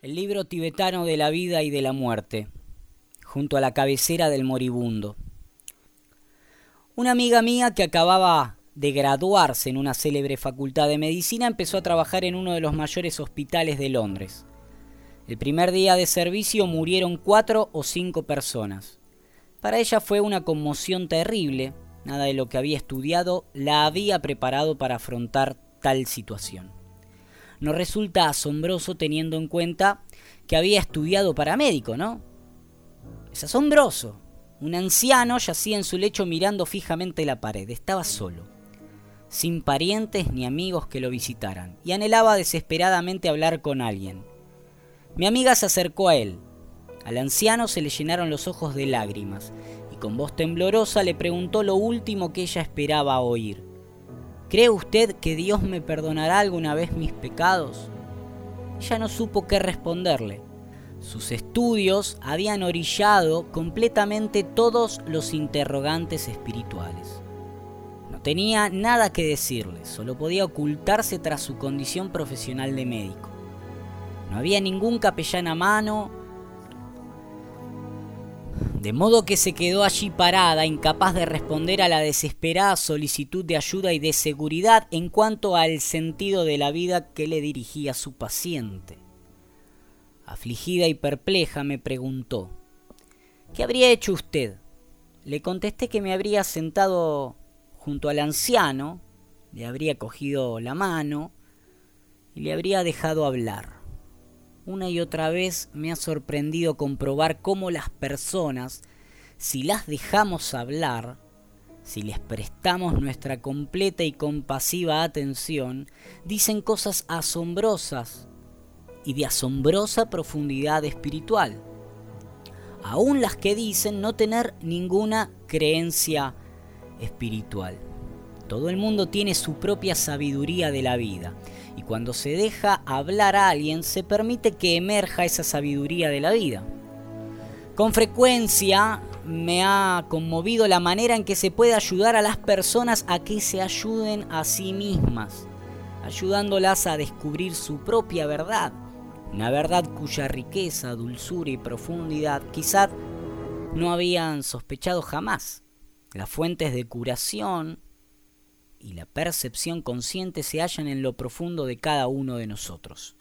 El libro tibetano de la vida y de la muerte, junto a la cabecera del moribundo. Una amiga mía que acababa de graduarse en una célebre facultad de medicina empezó a trabajar en uno de los mayores hospitales de Londres. El primer día de servicio murieron cuatro o cinco personas. Para ella fue una conmoción terrible, nada de lo que había estudiado la había preparado para afrontar tal situación nos resulta asombroso teniendo en cuenta que había estudiado para médico, ¿no? Es asombroso. Un anciano yacía en su lecho mirando fijamente la pared. Estaba solo, sin parientes ni amigos que lo visitaran, y anhelaba desesperadamente hablar con alguien. Mi amiga se acercó a él. Al anciano se le llenaron los ojos de lágrimas, y con voz temblorosa le preguntó lo último que ella esperaba oír. ¿Cree usted que Dios me perdonará alguna vez mis pecados? Ella no supo qué responderle. Sus estudios habían orillado completamente todos los interrogantes espirituales. No tenía nada que decirle, solo podía ocultarse tras su condición profesional de médico. No había ningún capellán a mano de modo que se quedó allí parada, incapaz de responder a la desesperada solicitud de ayuda y de seguridad en cuanto al sentido de la vida que le dirigía su paciente. Afligida y perpleja me preguntó, ¿qué habría hecho usted? Le contesté que me habría sentado junto al anciano, le habría cogido la mano y le habría dejado hablar. Una y otra vez me ha sorprendido comprobar cómo las personas, si las dejamos hablar, si les prestamos nuestra completa y compasiva atención, dicen cosas asombrosas y de asombrosa profundidad espiritual. Aún las que dicen no tener ninguna creencia espiritual. Todo el mundo tiene su propia sabiduría de la vida y cuando se deja hablar a alguien se permite que emerja esa sabiduría de la vida. Con frecuencia me ha conmovido la manera en que se puede ayudar a las personas a que se ayuden a sí mismas, ayudándolas a descubrir su propia verdad, una verdad cuya riqueza, dulzura y profundidad quizás no habían sospechado jamás. Las fuentes de curación, y la percepción consciente se hallan en lo profundo de cada uno de nosotros.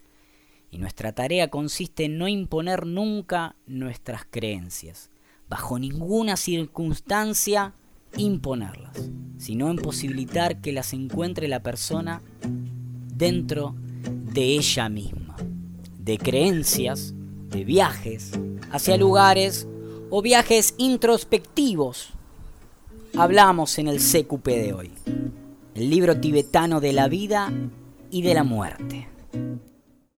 Y nuestra tarea consiste en no imponer nunca nuestras creencias, bajo ninguna circunstancia imponerlas, sino en posibilitar que las encuentre la persona dentro de ella misma, de creencias, de viajes hacia lugares o viajes introspectivos. Hablamos en el CQP de hoy el libro tibetano de la vida y de la muerte.